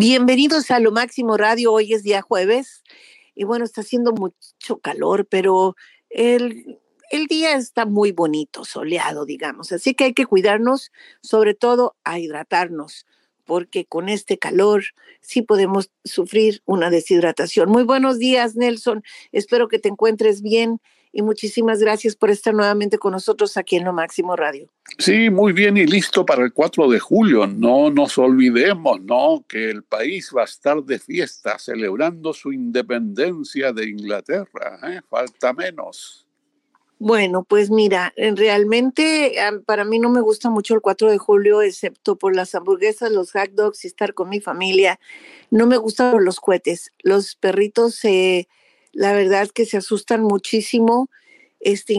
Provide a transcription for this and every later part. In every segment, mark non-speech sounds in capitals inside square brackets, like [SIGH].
Bienvenidos a Lo Máximo Radio. Hoy es día jueves y bueno, está haciendo mucho calor, pero el, el día está muy bonito, soleado, digamos. Así que hay que cuidarnos, sobre todo a hidratarnos, porque con este calor sí podemos sufrir una deshidratación. Muy buenos días, Nelson. Espero que te encuentres bien y muchísimas gracias por estar nuevamente con nosotros aquí en Lo Máximo Radio. Sí, muy bien y listo para el 4 de julio. No nos olvidemos, ¿no? Que el país va a estar de fiesta celebrando su independencia de Inglaterra. ¿eh? Falta menos. Bueno, pues mira, realmente para mí no me gusta mucho el 4 de julio, excepto por las hamburguesas, los hot dogs y estar con mi familia. No me gustan los cohetes. Los perritos se la verdad que se asustan muchísimo. Este,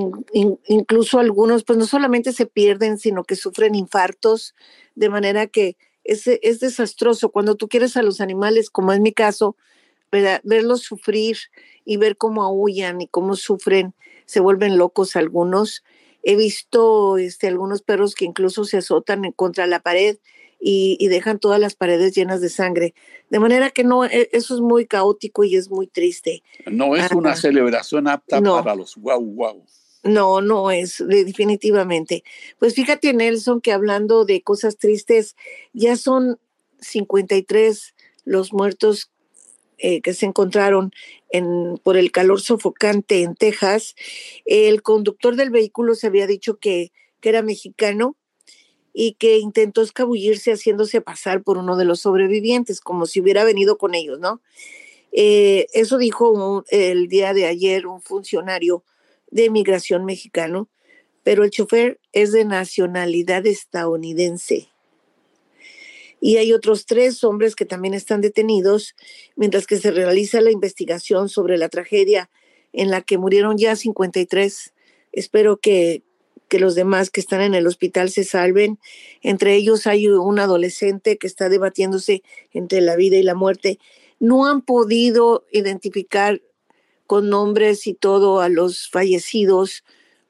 incluso algunos, pues no solamente se pierden, sino que sufren infartos, de manera que es, es desastroso. Cuando tú quieres a los animales, como es mi caso, verlos sufrir y ver cómo aullan y cómo sufren, se vuelven locos algunos. He visto este, algunos perros que incluso se azotan contra la pared y, dejan todas las paredes llenas de sangre. De manera que no, e, eso es muy caótico y es muy triste. No es una celebración apta para los guau guau. No, no es, definitivamente. Pues fíjate, Nelson, que hablando de cosas tristes, ya son 53 los muertos eh, que se encontraron en, por el calor sofocante en Texas. El conductor del vehículo se había dicho que, que era mexicano y que intentó escabullirse haciéndose pasar por uno de los sobrevivientes, como si hubiera venido con ellos, ¿no? Eh, eso dijo el día de ayer un funcionario de migración mexicano, pero el chofer es de nacionalidad estadounidense. Y hay otros tres hombres que también están detenidos, mientras que se realiza la investigación sobre la tragedia en la que murieron ya 53. Espero que, que los demás que están en el hospital se salven. Entre ellos hay un adolescente que está debatiéndose entre la vida y la muerte. No han podido identificar con nombres y todo a los fallecidos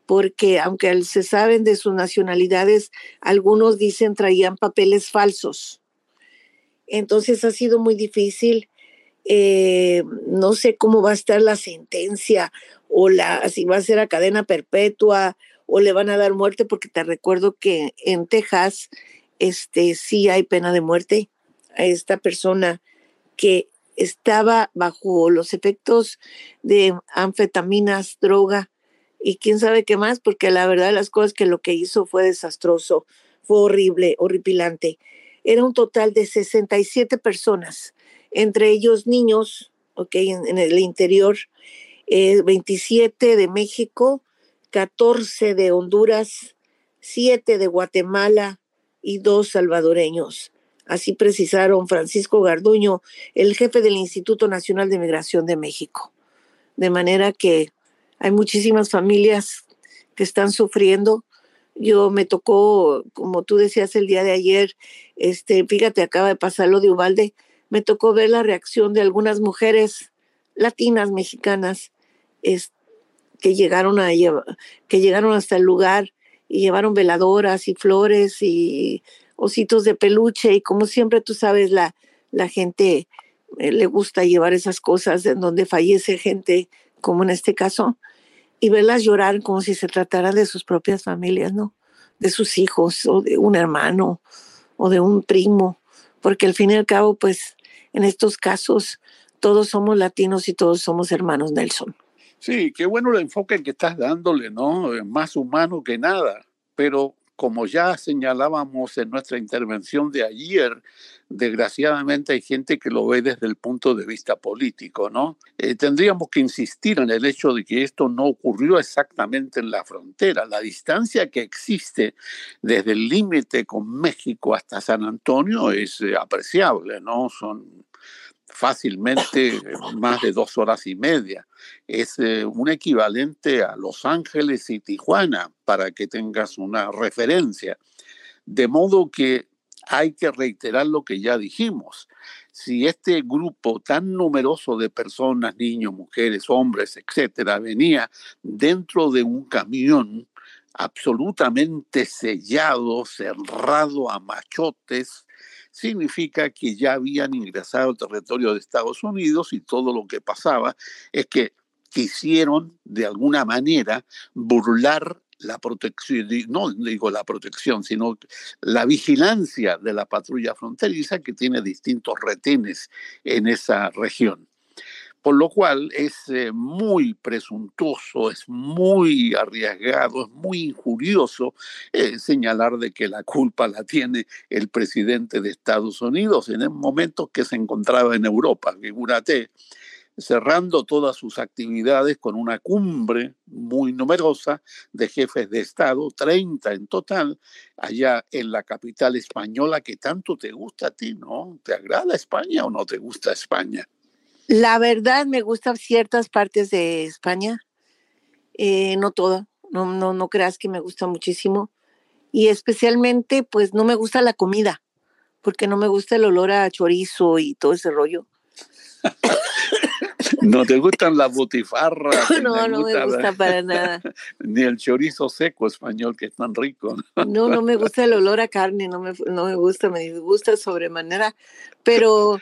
porque aunque se saben de sus nacionalidades, algunos dicen traían papeles falsos. Entonces ha sido muy difícil. Eh, no sé cómo va a estar la sentencia o la, si va a ser a cadena perpetua o le van a dar muerte, porque te recuerdo que en Texas este, sí hay pena de muerte a esta persona que estaba bajo los efectos de anfetaminas, droga y quién sabe qué más, porque la verdad de las cosas que lo que hizo fue desastroso, fue horrible, horripilante. Era un total de 67 personas, entre ellos niños, ok, en, el interior, 27 eh, de México, 14 de Honduras, 7 de Guatemala y dos salvadoreños. Así precisaron Francisco Garduño, el jefe del Instituto Nacional de Migración de México. De manera que hay muchísimas familias que están sufriendo. Yo me tocó, como tú decías el día de ayer, este, fíjate, acaba de pasar lo de Ubalde, me tocó ver la reacción de algunas mujeres latinas mexicanas, que llegaron a que llegaron hasta el lugar y llevaron veladoras y flores y ositos de peluche y como siempre tú sabes la la gente eh, le gusta llevar esas cosas en donde fallece gente como en este caso y verlas llorar como si se tratara de sus propias familias, ¿no? De sus hijos o de un hermano o de un primo, porque al fin y al cabo pues en estos casos todos somos latinos y todos somos hermanos Nelson. Sí, qué bueno el enfoque que estás dándole, ¿no? Es más humano que nada. Pero como ya señalábamos en nuestra intervención de ayer, desgraciadamente hay gente que lo ve desde el punto de vista político, ¿no? Eh, tendríamos que insistir en el hecho de que esto no ocurrió exactamente en la frontera. La distancia que existe desde el límite con México hasta San Antonio es eh, apreciable, ¿no? Son fácilmente más de dos horas y media. Es eh, un equivalente a Los Ángeles y Tijuana, para que tengas una referencia. De modo que hay que reiterar lo que ya dijimos. Si este grupo tan numeroso de personas, niños, mujeres, hombres, etcétera, venía dentro de un camión, absolutamente sellado, cerrado a machotes, significa que ya habían ingresado al territorio de Estados Unidos y todo lo que pasaba es que quisieron de alguna manera burlar la protección, no digo la protección, sino la vigilancia de la patrulla fronteriza que tiene distintos retenes en esa región. Por lo cual es eh, muy presuntuoso, es muy arriesgado, es muy injurioso eh, señalar de que la culpa la tiene el presidente de Estados Unidos en el momento que se encontraba en Europa. Figúrate, cerrando todas sus actividades con una cumbre muy numerosa de jefes de Estado, 30 en total, allá en la capital española que tanto te gusta a ti, ¿no? ¿Te agrada España o no te gusta España? La verdad me gustan ciertas partes de España, eh, no toda, no, no, no creas que me gusta muchísimo. Y especialmente, pues no me gusta la comida, porque no me gusta el olor a chorizo y todo ese rollo. [COUGHS] ¿No te gustan las butifarras? [COUGHS] No, no me gusta para nada. [LAUGHS] Ni el chorizo seco español que es tan rico. No, no me [LAUGHS] gusta el olor a carne, no me, no me gusta, me disgusta sobremanera. Pero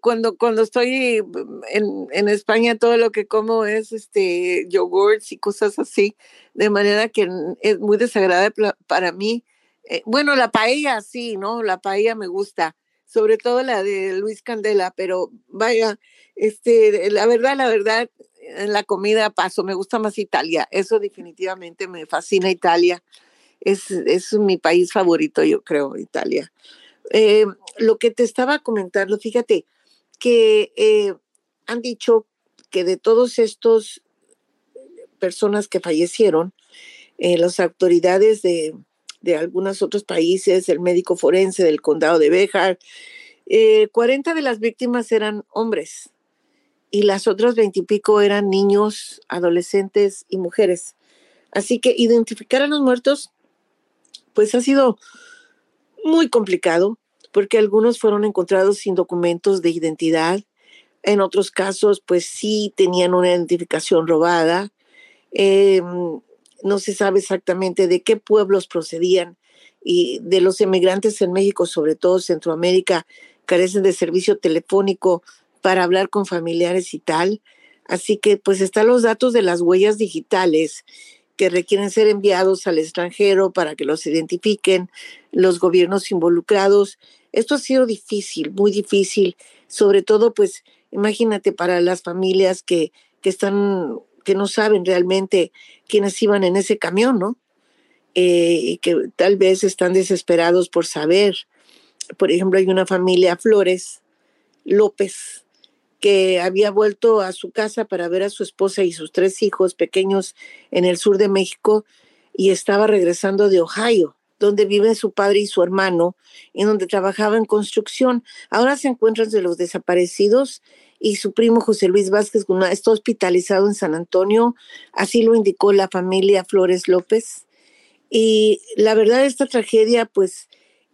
cuando, cuando estoy en, en, España, todo lo que como es este yogurts y cosas así, de manera que es muy desagradable para mí. Eh, bueno, la paella sí, ¿no? La paella me gusta, sobre todo la de Luis Candela, pero vaya, este, la verdad, la verdad, en la comida paso, me gusta más Italia, eso definitivamente me fascina Italia, es, es mi país favorito, yo creo, Italia. Eh, lo que te estaba comentando, fíjate que eh, han dicho que de todos estos personas que fallecieron, eh, las autoridades de, de, algunos otros países, el médico forense del condado de Béjar, 40 de las víctimas eran hombres y las otras veintipico eran niños, adolescentes y mujeres. Así que identificar a los muertos, pues ha sido muy complicado porque algunos fueron encontrados sin documentos de identidad, en otros casos pues sí tenían una identificación robada, em, no se sabe exactamente de qué pueblos procedían y de los emigrantes en México, sobre todo Centroamérica, carecen de servicio telefónico para hablar con familiares y tal. Así que pues están los datos de las huellas digitales que requieren ser enviados al extranjero para que los identifiquen los gobiernos involucrados. Esto ha sido difícil, muy difícil, sobre todo pues imagínate para las familias que, que están, que no saben realmente quiénes iban en ese camión, ¿no? Eh, y que tal vez están desesperados por saber. Por ejemplo, hay una familia Flores López que había vuelto a su casa para ver a su esposa y sus tres hijos pequeños en el sur de México y estaba regresando de Ohio, donde viven su padre y su hermano, y donde trabajaba en construcción. Ahora se encuentra entre los desaparecidos y su primo José Luis Vázquez está hospitalizado en San Antonio, así lo indicó la familia Flores López. Y la verdad, esta tragedia, pues,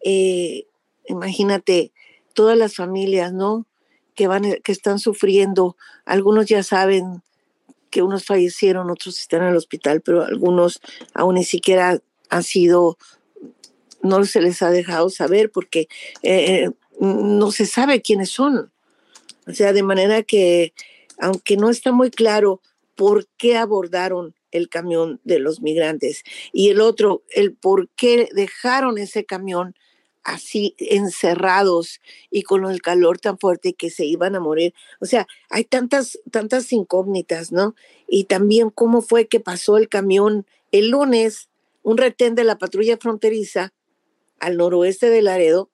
eh, imagínate, todas las familias, ¿no? Que, van, que están sufriendo. Algunos ya saben que unos fallecieron, otros están en el hospital, pero algunos aún ni siquiera han sido, no se les ha dejado saber porque eh, no se sabe quiénes son. O sea, de manera que, aunque no está muy claro por qué abordaron el camión de los migrantes y el otro, el por qué dejaron ese camión así encerrados y con el calor tan fuerte que se iban a morir. O sea, hay tantas, tantas incógnitas, ¿no? Y también cómo fue que pasó el camión el lunes, un retén de la patrulla fronteriza al noroeste de Laredo,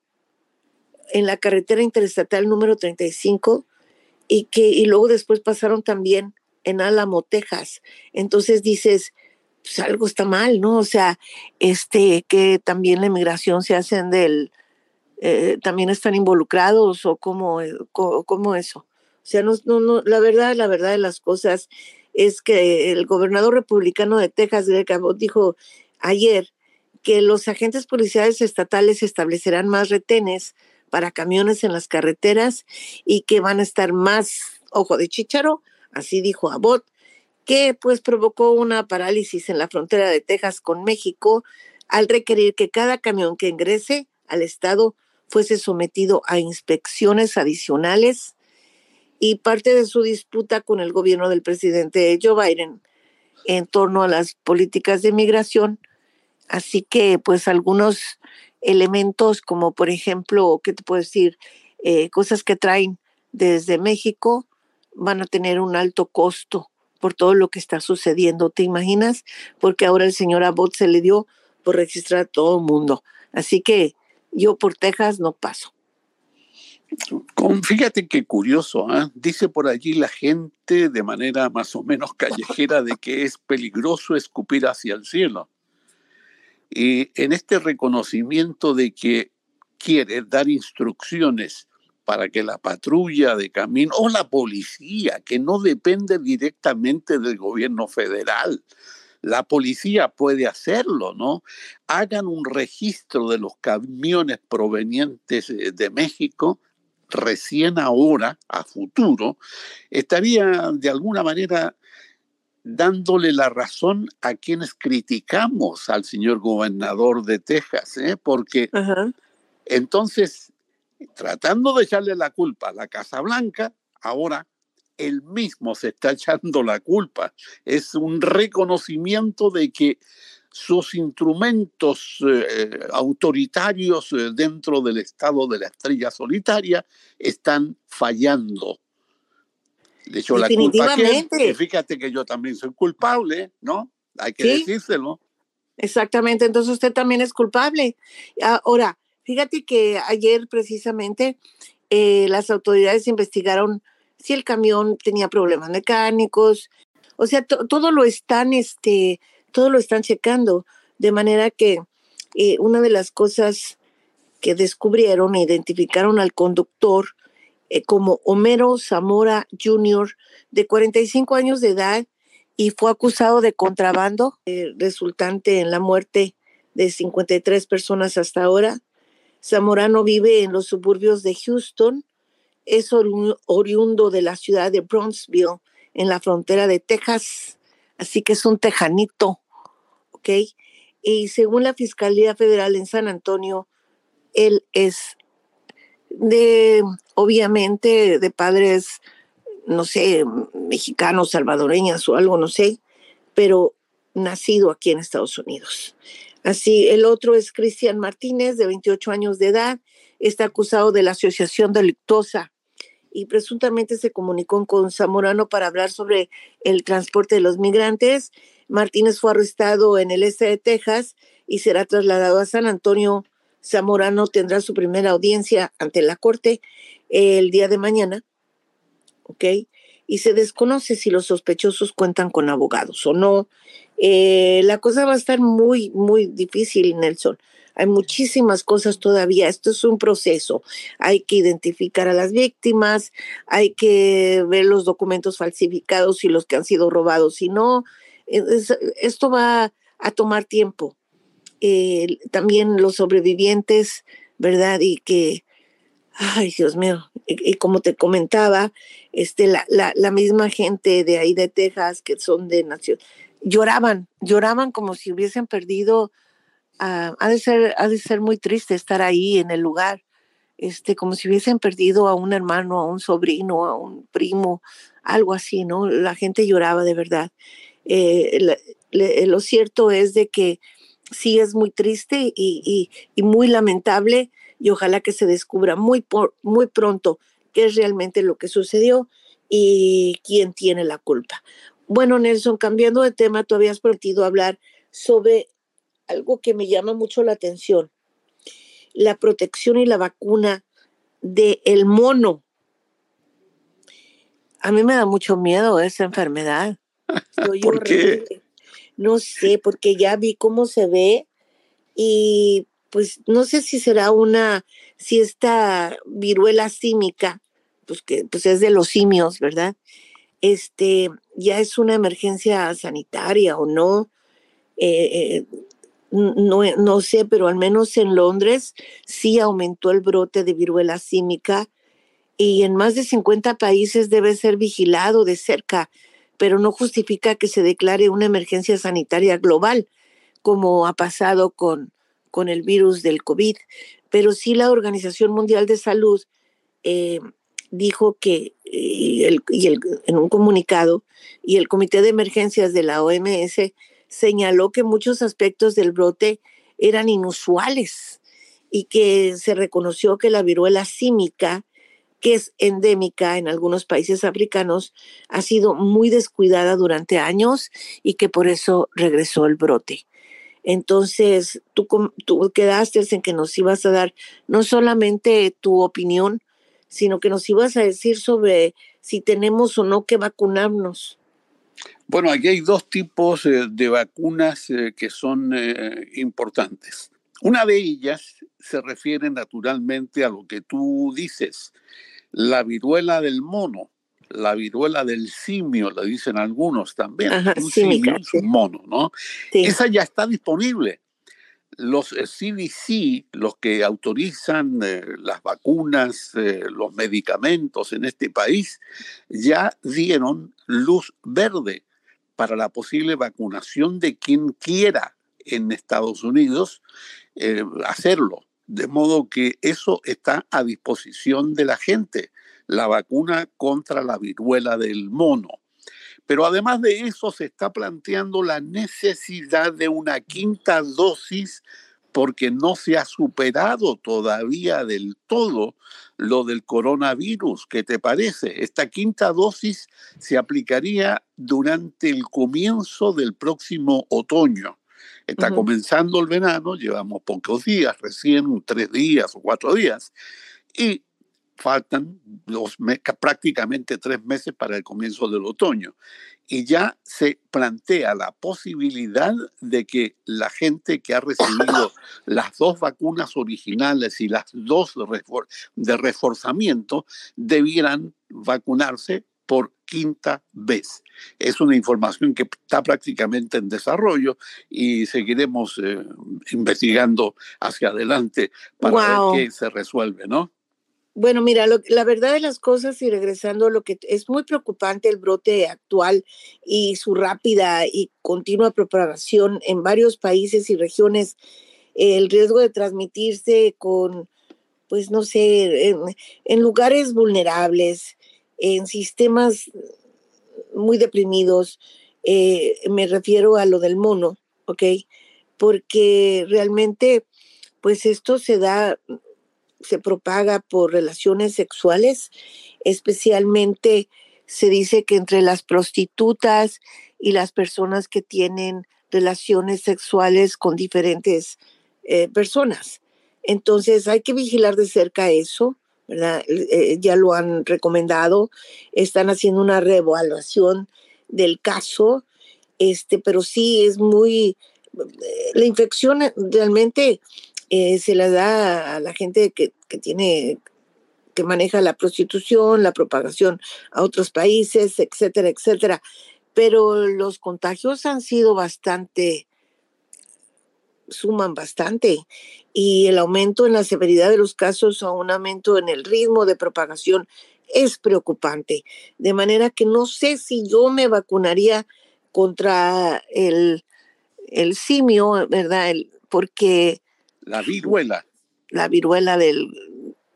en la carretera interestatal número 35, y que y luego después pasaron también en Álamo, Texas. Entonces dices, pues algo está mal, ¿no? O sea, este, que también la inmigración se hacen del, eh, también están involucrados o cómo, eh, cómo, eso. O sea, no, no, no, la verdad, la verdad de las cosas es que el gobernador republicano de Texas, Greg Abbott, dijo ayer que los agentes policiales estatales establecerán más retenes para camiones en las carreteras y que van a estar más ojo de chicharo, así dijo Abbott, que pues provocó una parálisis en la frontera de Texas con México al requerir que cada camión que ingrese al estado fuese sometido a inspecciones adicionales y parte de su disputa con el gobierno del presidente Joe Biden en torno a las políticas de migración. Así que pues algunos elementos como por ejemplo, ¿qué te puedo decir? Eh, cosas que traen desde México van a tener un alto costo por todo lo que está sucediendo. ¿Te imaginas? Porque ahora el señor Abbott se le dio por registrar a todo el mundo. Así que yo por Texas no paso. Fíjate qué curioso, ¿eh? dice por allí la gente de manera más o menos callejera de que es peligroso escupir hacia el cielo. Y en este reconocimiento de que quiere dar instrucciones para que la patrulla de camino o la policía, que no depende directamente del gobierno federal, la policía puede hacerlo, ¿no? Hagan un registro de los camiones provenientes eh, de México recién ahora, a futuro, estaría de alguna manera dándole la razón a quienes criticamos al señor gobernador de Texas, ¿eh? porque entonces, tratando de echarle la culpa a la Casa Blanca, ahora él mismo se está [LAUGHS] echando la culpa. Es un reconocimiento de que sus instrumentos eh, autoritarios eh, dentro del estado de la estrella solitaria están fallando. Le echó la culpa a fíjate que yo también soy culpable, ¿no? Hay que decírselo. Exactamente, entonces usted también es culpable. Ahora, fíjate que ayer precisamente eh, las autoridades investigaron si el camión tenía problemas mecánicos, o sea, todo lo están, este, todo lo están checando, de manera que eh, una de las cosas que descubrieron e identificaron al conductor eh, como Homero Zamora Jr., de 45 años de edad, y fue acusado de contrabando, resultante en la muerte de 53 personas hasta ahora. Zamorano vive en los suburbios de Houston, es oriundo de la ciudad de Bronxville, en la frontera de Texas, así que es un tejanito, ¿ok? Y según la Fiscalía Federal en San Antonio, él es de, obviamente, de padres, no sé, mexicanos, salvadoreñas o algo, no sé, pero nacido aquí en Estados Unidos. Así, el otro es Cristian Martínez, de 28 años de edad, está acusado de la asociación delictuosa y presuntamente se comunicó con Zamorano para hablar sobre el transporte de los migrantes. Martínez fue arrestado en el este de Texas y será trasladado a San Antonio. Zamorano tendrá su primera audiencia ante la corte el día de mañana, ¿ok? Y se desconoce si los sospechosos cuentan con abogados o no. Eh, la cosa va a estar muy, muy difícil, Nelson. Hay muchísimas cosas todavía. Esto es un proceso. Hay que identificar a las víctimas, hay que ver los documentos falsificados y los que han sido robados. Si no, esto va a tomar tiempo. Eh, también los sobrevivientes, ¿verdad? Y que, ay Dios mío, y, como te comentaba, este, la, la, la, misma gente de ahí de Texas, que son de nación, lloraban, lloraban como si hubiesen perdido Ah, ha, de ser, ha de ser muy triste estar ahí en el lugar, este, como si hubiesen perdido a un hermano, a un sobrino, a un primo, algo así, ¿no? La gente lloraba de verdad. Eh, lo cierto es de que sí es muy triste y, y, muy lamentable y ojalá que se descubra muy, por, muy pronto qué es realmente lo que sucedió y quién tiene la culpa. Bueno, Nelson, cambiando de tema, tú habías prometido hablar sobre algo que me llama mucho la atención, la protección y la vacuna del el mono. A mí me da mucho miedo esa enfermedad. [LAUGHS] ¿Por qué? No sé, porque ya vi cómo se ve y pues no sé si será una, si esta viruela símica, pues que pues es de los simios, ¿verdad? Este, ya es una emergencia sanitaria o no. Eh, eh, no, no sé, pero al menos en Londres sí aumentó el brote de viruela símica y en más de 50 países debe ser vigilado de cerca pero no justifica que se declare una emergencia sanitaria global, como ha pasado con, con el virus del COVID. Pero sí la Organización Mundial de Salud eh, dijo que y el, en un comunicado y el Comité de Emergencias de la OMS señaló que muchos aspectos del brote eran inusuales y que se reconoció que la viruela símica, que es endémica en algunos países africanos, ha sido muy descuidada durante años y que por eso regresó el brote. Entonces, tú, tú quedaste en que nos ibas a dar no solamente tu opinión, sino que nos ibas a decir sobre si tenemos o no que vacunarnos. Bueno, aquí hay dos tipos eh, de vacunas eh, que son eh, importantes. Una de ellas se refiere naturalmente a lo que tú dices, la viruela del mono, la viruela del simio, la dicen algunos también. un simio un mono, ¿no? Esa ya está disponible los CDC, eh, los que autorizan eh, las vacunas, eh, los medicamentos en este país, ya dieron luz verde para la posible vacunación de quien quiera en Estados Unidos hacerlo. De modo que eso está a disposición de la gente, la vacuna contra la viruela del mono. Pero además de eso se está planteando la necesidad de una quinta dosis porque no se ha superado todavía del todo lo del coronavirus. ¿Qué te parece? Esta quinta dosis se aplicaría durante el comienzo del próximo otoño. Está comenzando el verano, llevamos pocos días, recién tres días o cuatro días, y faltan los prácticamente tres meses para el comienzo del otoño. Y ya se plantea la posibilidad de que la gente que ha recibido [COUGHS] las dos vacunas originales y las dos de reforzamiento debieran vacunarse por quinta vez. Es una información que está prácticamente en desarrollo y seguiremos eh, investigando hacia adelante para ver qué se resuelve, ¿no? Bueno, mira, la verdad de las cosas y regresando a lo que es muy preocupante el brote actual y su rápida y continua propagación en varios países y regiones, el riesgo de transmitirse con, pues no sé, en, lugares vulnerables, en sistemas muy deprimidos, eh, me refiero a lo del mono, ¿ok? Porque realmente, pues esto se da se propaga por relaciones sexuales, especialmente se dice que entre las prostitutas y las personas que tienen relaciones sexuales con diferentes eh, personas. Entonces hay que vigilar de cerca eso, ¿verdad? Eh, ya lo han recomendado, están haciendo una reevaluación del caso, este, pero sí es muy, eh, la infección realmente eh, se la da a la gente que, tiene que maneja la prostitución, la propagación a otros países, etcétera, etcétera. Pero los contagios han sido bastante, suman bastante. Y el aumento en la severidad de los casos o un aumento en el ritmo de propagación es preocupante. De manera que no sé si yo me vacunaría contra el, el simio, ¿verdad? El, porque la viruela. La viruela del,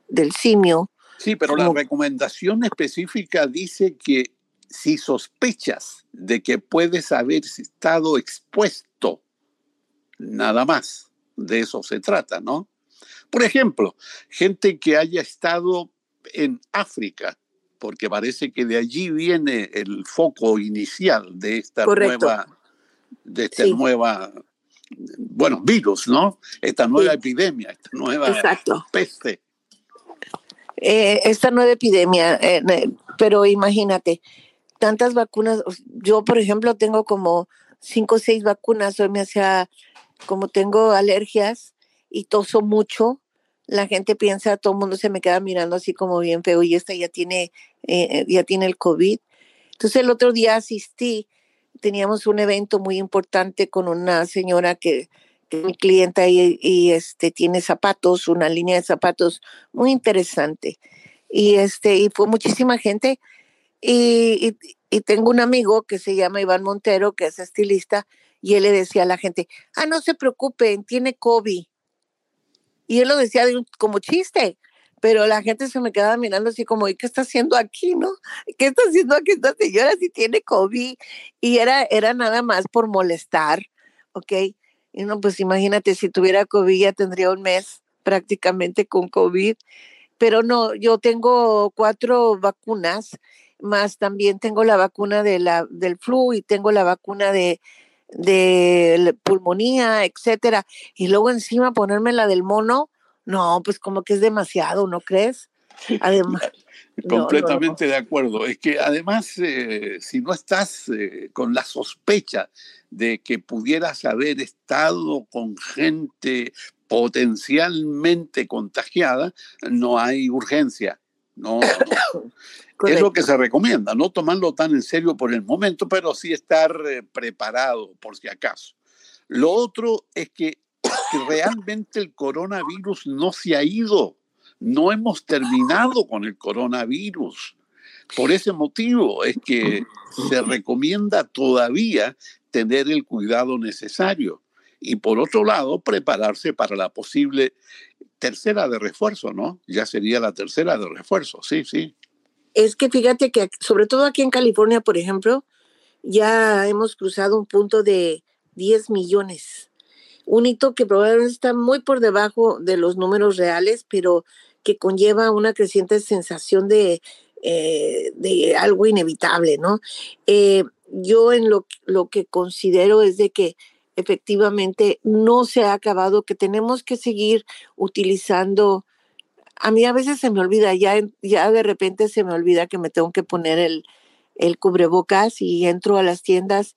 del simio. Sí, pero la recomendación específica dice que si sospechas de que puedes haber estado expuesto, nada más, de eso se trata, ¿no? Por ejemplo, gente que haya estado en África, porque parece que de allí viene el foco inicial de esta nueva, de esta nueva bueno, virus, ¿no? Esta nueva epidemia, esta nueva peste. Eh, esta nueva epidemia, eh, pero imagínate, tantas vacunas, yo por ejemplo tengo como cinco o seis vacunas, hoy me hacía, como tengo alergias y toso mucho, la gente piensa, todo el mundo se me queda mirando así como bien feo y esta ya tiene, eh, ya tiene el COVID. Entonces el otro día asistí teníamos un evento muy importante con una señora que, es mi clienta y, este tiene zapatos, una línea de zapatos muy interesante. Y este y fue muchísima gente Y, y, tengo un amigo que se llama Iván Montero, que es estilista, y él le decía a la gente, ah, no se preocupen, tiene COVID. Y él lo decía como chiste, pero la gente se me quedaba mirando así como, ¿y qué está haciendo aquí, no? ¿Qué está haciendo aquí esta señora si tiene COVID? Y era, era nada más por molestar, ¿ok? Y no, pues imagínate, si tuviera COVID ya tendría un mes prácticamente con COVID. Pero no, yo tengo cuatro vacunas, más también tengo la vacuna de la, del flu y tengo la vacuna de, de pulmonía, etcétera. Y luego encima ponerme la del mono, no, pues como que es demasiado, ¿no crees? Además. [LAUGHS] Completamente de acuerdo. Es que además, eh, si no estás eh, con la sospecha de que pudieras haber estado con gente potencialmente contagiada, no hay urgencia. No, [COUGHS] es lo que se recomienda, no tomarlo tan en serio por el momento, pero sí estar eh, preparado por si acaso. Lo otro es que realmente el coronavirus no se ha ido. No hemos terminado con el coronavirus. Por ese motivo es que se recomienda todavía tener el cuidado necesario. Y por otro lado, prepararse para la posible tercera de refuerzo, ¿no? Ya sería la tercera de refuerzo, sí, sí. Es que fíjate que sobre todo aquí en California, por ejemplo, ya hemos cruzado un punto de 10 millones un hito que probablemente está muy por debajo de los números reales, pero que conlleva una creciente sensación de, eh, de algo inevitable, ¿no? Eh, yo en lo, lo que considero es de que efectivamente no se ha acabado, que tenemos que seguir utilizando. A mí a veces se me olvida, ya, ya de repente se me olvida que me tengo que poner el, el cubrebocas y entro a las tiendas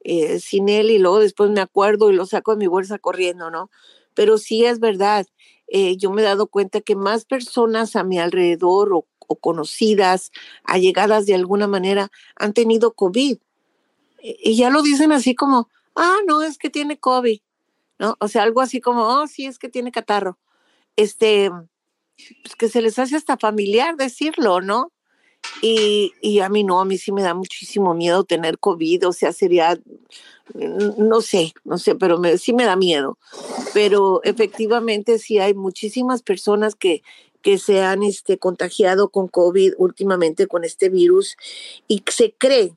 eh, sin él y luego después me acuerdo y lo saco de mi bolsa corriendo, ¿no? Pero sí es verdad, eh, yo me he dado cuenta que más personas a mi alrededor o, conocidas, allegadas de alguna manera, han tenido COVID. Y ya lo dicen así como, ah, no, es que tiene COVID, ¿no? O sea, algo así como, oh, sí, es que tiene catarro. Este, pues que se les hace hasta familiar decirlo, ¿no? Y, a mí no, a mí sí me da muchísimo miedo tener COVID, o sea, sería, no sé, no sé, pero sí me da miedo. Pero efectivamente sí hay muchísimas personas que, que se han este, contagiado con COVID últimamente, con este virus, y se cree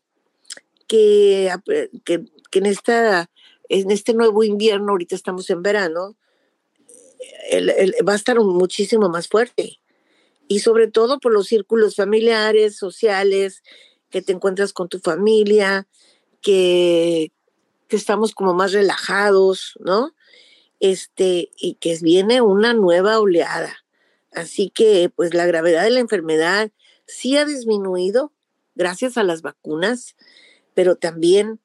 que, que, en, esta, en este nuevo invierno, ahorita estamos en verano, va a estar muchísimo más fuerte y sobre todo por los círculos familiares, sociales, que te encuentras con tu familia, que, estamos como más relajados, ¿no? Este, y que viene una nueva oleada. Así que, pues, la gravedad de la enfermedad sí ha disminuido gracias a las vacunas, pero también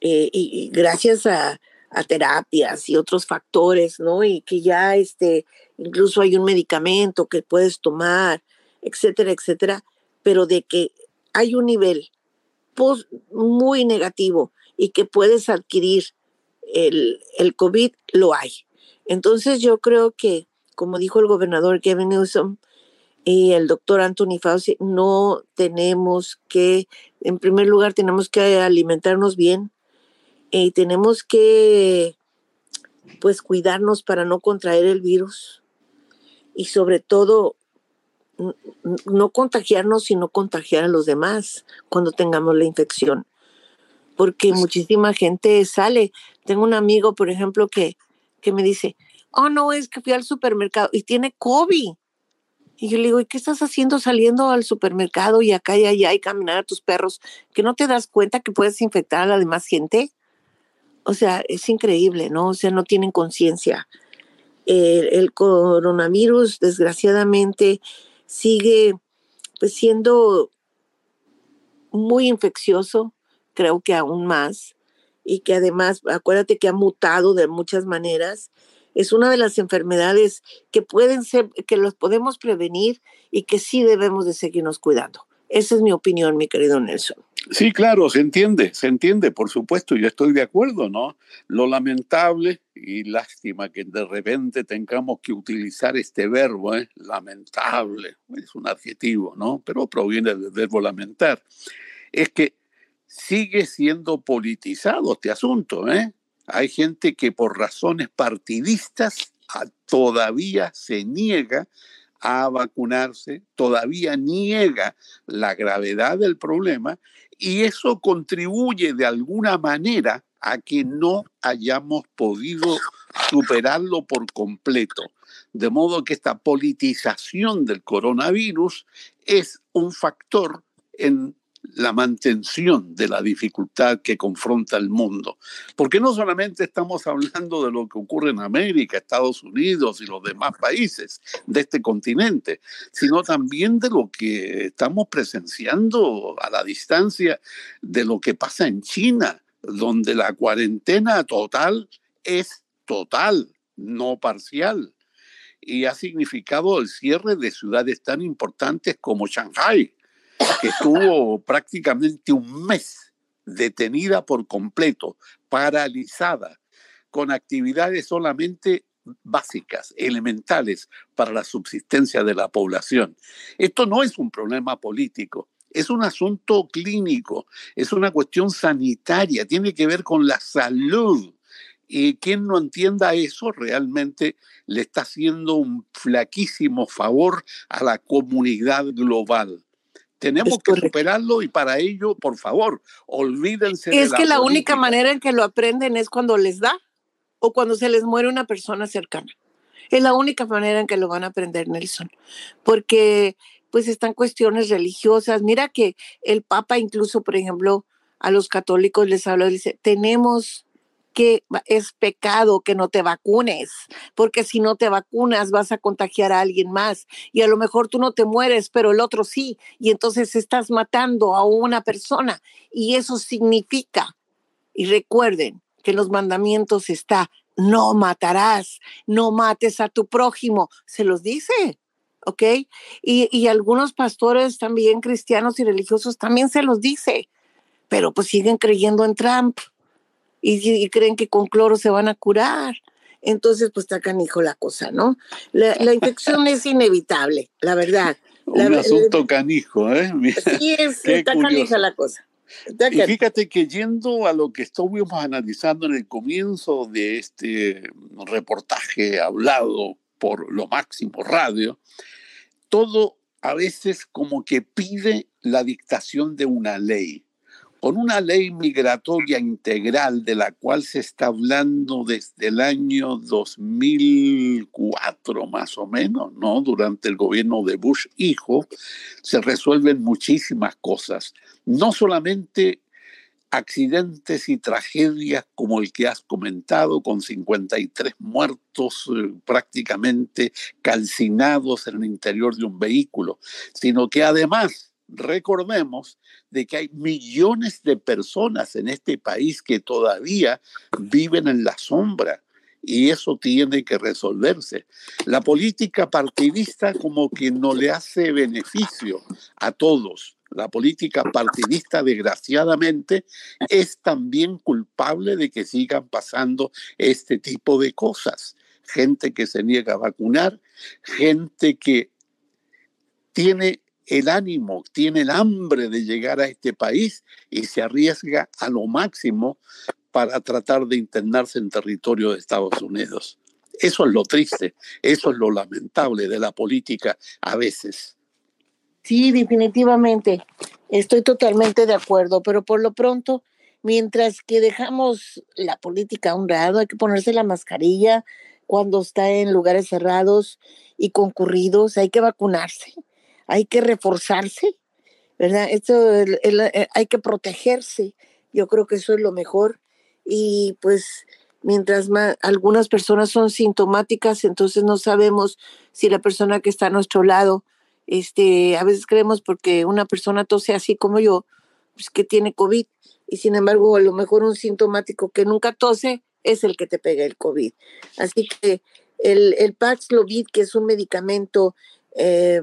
eh, y gracias a, a terapias y otros factores, ¿no? Y que ya este, incluso hay un medicamento que puedes tomar, etcétera, etcétera, pero de que hay un nivel muy negativo y que puedes adquirir el, el COVID, lo hay. Entonces yo creo que, como dijo el gobernador Kevin Newsom y el doctor Anthony Fauci, no tenemos que, en primer lugar, tenemos que alimentarnos bien, y tenemos que pues cuidarnos para no contraer el virus y sobre todo no contagiarnos sino contagiar a los demás cuando tengamos la infección porque pues muchísima gente sale tengo un amigo por ejemplo que, que me dice oh no es que fui al supermercado y tiene COVID y yo le digo, ¿y qué estás haciendo saliendo al supermercado y acá y allá y caminar a tus perros? ¿Que no te das cuenta que puedes infectar a la demás gente? O sea, es increíble, ¿no? O sea, no tienen conciencia. El, coronavirus, desgraciadamente, sigue pues, siendo muy infeccioso, creo que aún más, y que además, acuérdate que ha mutado de muchas maneras. Es una de las enfermedades que pueden ser, que los podemos prevenir y que sí debemos de seguirnos cuidando. Esa es mi opinión, mi querido Nelson. Sí, claro, se entiende, se entiende, por supuesto, yo estoy de acuerdo, ¿no? Lo lamentable y lástima que de repente tengamos que utilizar este verbo, ¿eh? lamentable, es un adjetivo, ¿no? Pero proviene del verbo lamentar, es que sigue siendo politizado este asunto, ¿eh? Hay gente que por razones partidistas todavía se niega a vacunarse, todavía niega la gravedad del problema y eso contribuye de alguna manera a que no hayamos podido superarlo por completo. De modo que esta politización del coronavirus es un factor en la mantención de la dificultad que confronta el mundo. Porque no solamente estamos hablando de lo que ocurre en América, Estados Unidos y los demás países de este continente, sino también de lo que estamos presenciando a la distancia de lo que pasa en China, donde la cuarentena total es total, no parcial. Y ha significado el cierre de ciudades tan importantes como Shanghai, que estuvo prácticamente un mes detenida por completo, paralizada, con actividades solamente básicas, elementales para la subsistencia de la población. Esto no es un problema político, es un asunto clínico, es una cuestión sanitaria, tiene que ver con la salud. Y quien no entienda eso realmente le está haciendo un flaquísimo favor a la comunidad global. Tenemos que superarlo y para ello, por favor, olvídense. Es que la única manera en que lo aprenden es cuando les da o cuando se les muere una persona cercana. Es la única manera en que lo van a aprender, Nelson, porque pues están cuestiones religiosas. Mira que el Papa incluso, por ejemplo, a los católicos les habla, dice, tenemos que es pecado que no te vacunes, porque si no te vacunas vas a contagiar a alguien más y a lo mejor tú no te mueres, pero el otro sí, y entonces estás matando a una persona y eso significa, y recuerden que en los mandamientos está, no matarás, no mates a tu prójimo, se los dice. ¿Ok? Y, y algunos pastores también cristianos y religiosos también se los dice, pero pues siguen creyendo en Trump y, creen que con cloro se van a curar. Entonces, pues está canijo la cosa, ¿no? La, infección es inevitable, la verdad. Un asunto canijo, ¿eh? [LAUGHS] Sí, es, está canija la cosa. y fíjate que yendo a lo que estuvimos analizando en el comienzo de este reportaje hablado por lo máximo radio, todo a veces como que pide la dictación de una ley con una ley migratoria integral de la cual se está hablando desde el año 2004 más o menos, ¿no? Durante el gobierno de Bush hijo, se resuelven muchísimas cosas, no solamente accidentes y tragedias como el que has comentado, con 53 muertos eh, prácticamente calcinados en el interior de un vehículo, sino que además recordemos de que hay millones de personas en este país que todavía viven en la sombra y eso tiene que resolverse. La política partidista como que no le hace beneficio a todos. La política partidista, desgraciadamente, es también culpable de que sigan pasando este tipo de cosas. Gente que se niega a vacunar, gente que tiene el ánimo, tiene el hambre de llegar a este país y se arriesga a lo máximo para tratar de internarse en territorio de Estados Unidos. Eso es lo triste, eso es lo lamentable de la política a veces. Sí, definitivamente, estoy totalmente de acuerdo, pero por lo pronto, mientras que dejamos la política a un lado, hay que ponerse la mascarilla cuando está en lugares cerrados y concurridos, hay que vacunarse hay que reforzarse, ¿verdad? Esto eh, hay que protegerse. Yo creo que eso es lo mejor. Y pues mientras algunas personas son sintomáticas, entonces no sabemos si la persona que está a nuestro lado, este, a veces creemos porque una persona tose así como yo, pues que tiene COVID, y sin embargo a lo mejor un sintomático que nunca tose es el que te pega el COVID. Así que el, el Paxlovid, que es un medicamento eh,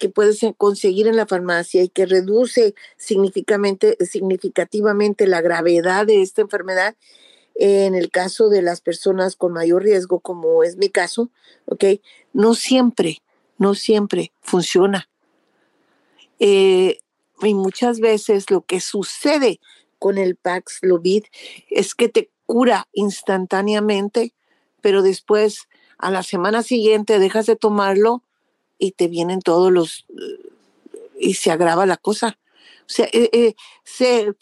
que puedes conseguir en la farmacia y que reduce significativamente, la gravedad de esta enfermedad, en el caso de las personas con mayor riesgo, como es mi caso, ¿ok? No siempre, no siempre funciona. Eh, y muchas veces lo que sucede con el Paxlovid es que te cura instantáneamente, pero después a la semana siguiente dejas de tomarlo y te vienen todos los y se agrava la cosa. O sea, eh, eh, se,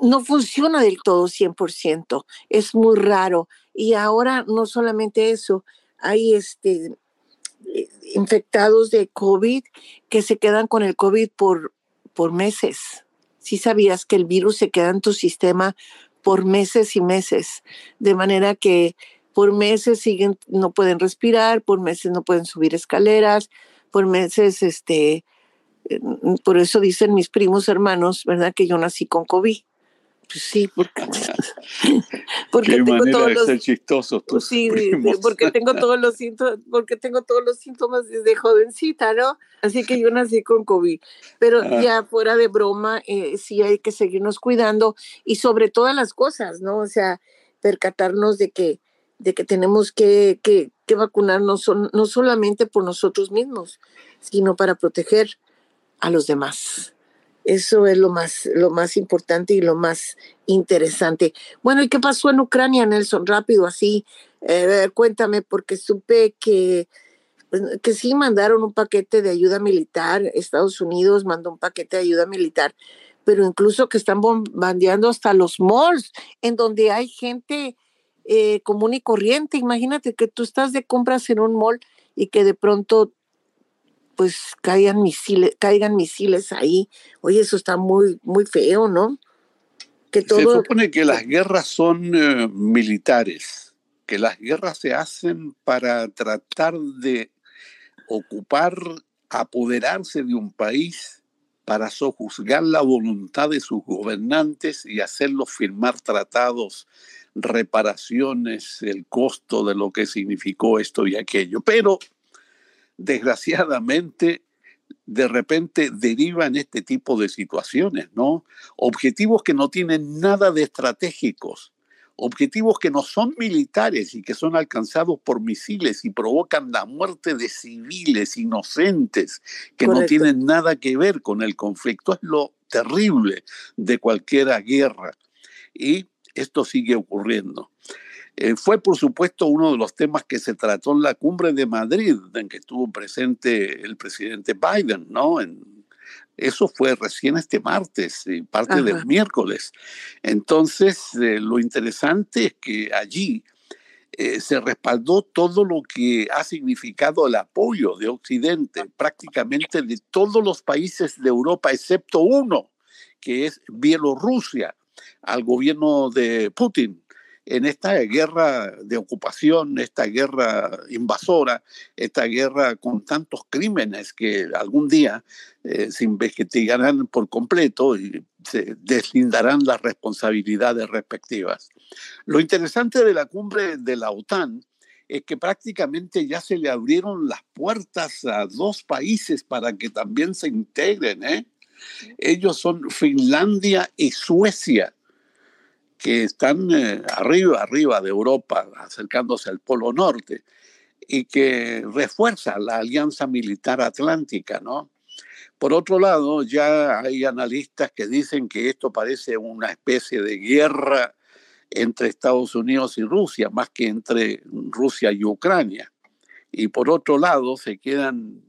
no funciona del todo 100%, es muy raro. Y ahora no solamente eso, hay este, eh, infectados de COVID que se quedan con el COVID por, por meses. Si sabías que el virus se queda en tu sistema por meses y meses, de manera que por meses siguen, no pueden respirar, por meses no pueden subir escaleras, por meses, este, eh, por eso dicen mis primos hermanos, ¿verdad? Que yo nací con COVID. Pues sí, porque, [LAUGHS] porque tengo [LAUGHS] todos los chistosos. Pues sí, porque tengo todos los síntomas, porque tengo todos los síntomas desde jovencita, ¿no? Así que yo nací con COVID. Pero ah. ya fuera de broma, eh, sí hay que seguirnos cuidando y sobre todas las cosas, ¿no? O sea, percatarnos de que de que tenemos que, que, que vacunarnos no solamente por nosotros mismos, sino para proteger a los demás. Eso es lo más, lo más importante y lo más interesante. Bueno, ¿y qué pasó en Ucrania, Nelson? Rápido, así. Eh, cuéntame, porque supe que, pues, que sí mandaron un paquete de ayuda militar. Estados Unidos mandó un paquete de ayuda militar, pero incluso que están bombardeando hasta los malls, en donde hay gente eh, común y corriente. Imagínate que tú estás de compras en un mall y que de pronto pues caigan misiles, caigan misiles ahí. Oye, eso está muy, muy feo, ¿no? Que todo... Se supone que las guerras son eh, militares, que las guerras se hacen para tratar de ocupar, apoderarse de un país para sojuzgar la voluntad de sus gobernantes y hacerlos firmar tratados reparaciones, el costo de lo que significó esto y aquello. Pero, desgraciadamente, de repente derivan este tipo de situaciones, ¿no? Objetivos que no tienen nada de estratégicos, objetivos que no son militares y que son alcanzados por misiles y provocan la muerte de civiles inocentes que no tienen nada que ver con el conflicto. Es lo terrible de cualquier guerra. Y esto sigue ocurriendo. Eh, fue, por supuesto, uno de los temas que se trató en la cumbre de Madrid, en que estuvo presente el presidente Biden, ¿no? En, eso fue recién este martes, y parte del miércoles. Entonces, eh, lo interesante es que allí eh, se respaldó todo lo que ha significado el apoyo de Occidente, prácticamente de todos los países de Europa, excepto uno, que es Bielorrusia al gobierno de Putin en esta guerra de ocupación, esta guerra invasora, esta guerra con tantos crímenes que algún día eh, se investigarán por completo y se deslindarán las responsabilidades respectivas. Lo interesante de la cumbre de la OTAN es que prácticamente ya se le abrieron las puertas a dos países para que también se integren. ¿eh? Ellos son Finlandia y Suecia que están eh, arriba, arriba de Europa, acercándose al Polo Norte, y que refuerza la alianza militar atlántica, ¿no? Por otro lado, ya hay analistas que dicen que esto parece una especie de guerra entre Estados Unidos y Rusia, más que entre Rusia y Ucrania. Y por otro lado, se quedan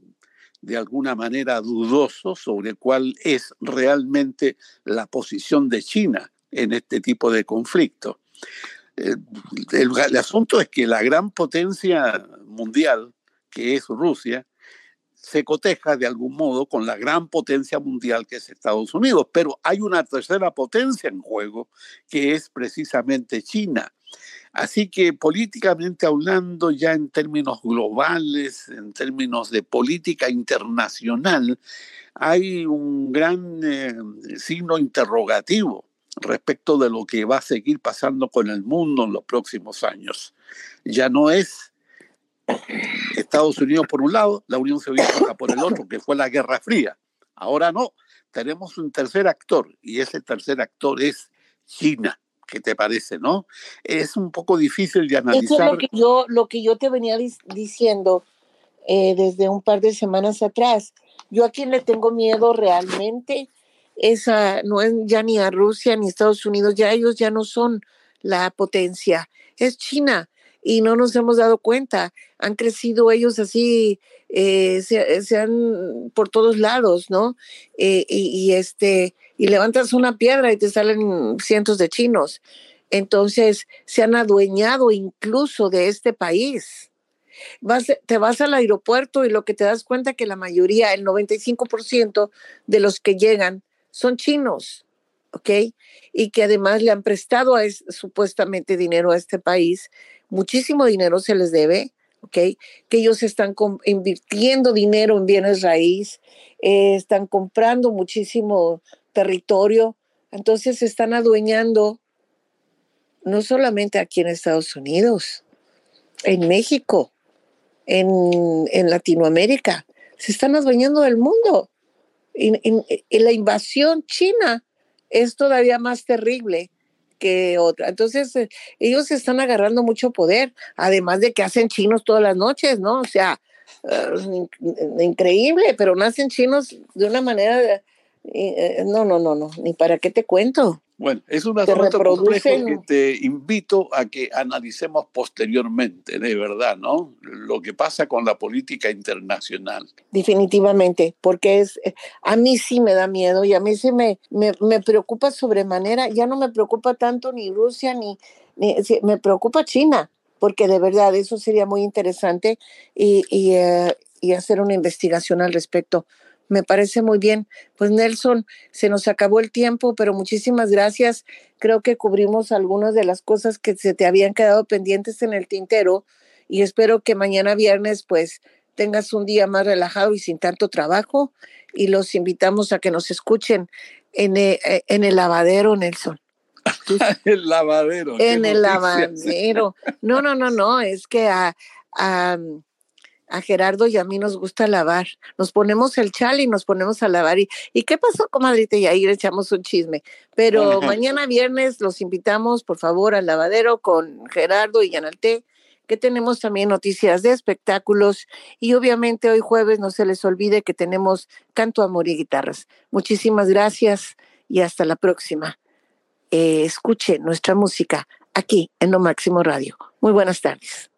de alguna manera dudosos sobre cuál es realmente la posición de China en este tipo de conflicto. Eh, el, asunto es que la gran potencia mundial, que es Rusia, se coteja de algún modo con la gran potencia mundial que es Estados Unidos, pero hay una tercera potencia en juego, que es precisamente China. Así que políticamente hablando, ya en términos globales, en términos de política internacional, hay un gran eh, signo interrogativo respecto de lo que va a seguir pasando con el mundo en los próximos años. Ya no es Estados Unidos por un lado, la Unión Soviética por el otro, que fue la Guerra Fría. Ahora no, tenemos un tercer actor y ese tercer actor es China. ¿Qué te parece, no? Es un poco difícil de analizar. Eso es lo que yo, lo que yo te venía diciendo eh, desde un par de semanas atrás. Yo a quien le tengo miedo realmente esa no es ya ni a Rusia ni a Estados Unidos, ya ellos ya no son la potencia, es China y no nos hemos dado cuenta. Han crecido ellos así, eh, se, han por todos lados, ¿no? Eh, y, este, y levantas una piedra y te salen cientos de chinos. Entonces se han adueñado incluso de este país. Vas, te vas al aeropuerto y lo que te das cuenta que la mayoría, el 95% de los que llegan son chinos, ¿ok? Y que además le han prestado a supuestamente dinero a este país. Muchísimo dinero se les debe, ¿ok? Que ellos están invirtiendo dinero en bienes raíz, eh, están comprando muchísimo territorio, entonces se están adueñando no solamente aquí en Estados Unidos, en México, en, en Latinoamérica, se están adueñando del mundo. Y, la invasión china es todavía más terrible que otra. Entonces, eh, ellos están agarrando mucho poder, además de que hacen chinos todas las noches, ¿no? O sea, eh, increíble, pero nacen chinos de una manera, eh, no, no, no, no, ni para qué te cuento. Bueno, es un asunto complejo que te invito a que analicemos posteriormente, de verdad, ¿no? Lo que pasa con la política internacional. Definitivamente, porque es, eh, a mí sí me da miedo y a mí sí me, me, preocupa sobremanera. Ya no me preocupa tanto ni Rusia ni, me preocupa China, porque de verdad eso sería muy interesante y, y, eh, y hacer una investigación al respecto me parece muy bien. Pues Nelson, se nos acabó el tiempo, pero muchísimas gracias. Creo que cubrimos algunas de las cosas que se te habían quedado pendientes en el tintero y espero que mañana viernes pues tengas un día más relajado y sin tanto trabajo y los invitamos a que nos escuchen en, el, eh, en el lavadero, Nelson. [LAUGHS] el lavadero. En el lavadero. No, no, no, no, es que a, a a Gerardo y a mí nos gusta lavar. Nos ponemos el chal y nos ponemos a lavar. ¿Y, ¿y qué pasó, comadrita? Y ahí le echamos un chisme. Pero mañana viernes los invitamos, por favor, al lavadero con Gerardo y Yanalté, que tenemos también noticias de espectáculos. Y obviamente hoy jueves no se les olvide que tenemos canto, amor y guitarras. Muchísimas gracias y hasta la próxima. Eh, escuche nuestra música aquí en Lo Máximo Radio. Muy buenas tardes.